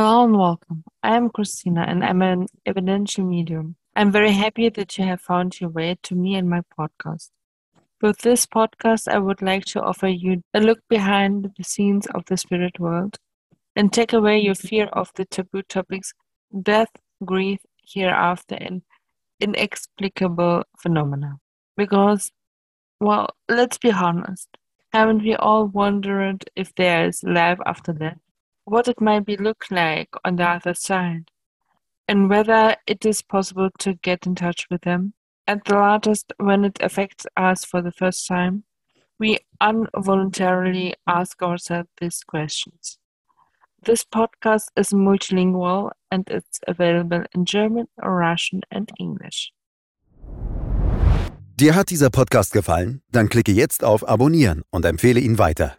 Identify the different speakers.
Speaker 1: Hello and welcome. I am Kristina and I'm an evidential medium. I'm very happy that you have found your way to me and my podcast. With this podcast, I would like to offer you a look behind the scenes of the spirit world and take away your fear of the taboo topics death, grief, hereafter, and inexplicable phenomena. Because, well, let's be honest, haven't we all wondered if there is life after death? What it might be look like on the other side? And whether it is possible to get in touch with them? At the latest, when it affects us for the first time, we involuntarily ask ourselves these questions. This podcast is multilingual and it's available in German, Russian and English.
Speaker 2: Dir hat dieser Podcast gefallen? Dann klicke jetzt auf Abonnieren und empfehle ihn weiter.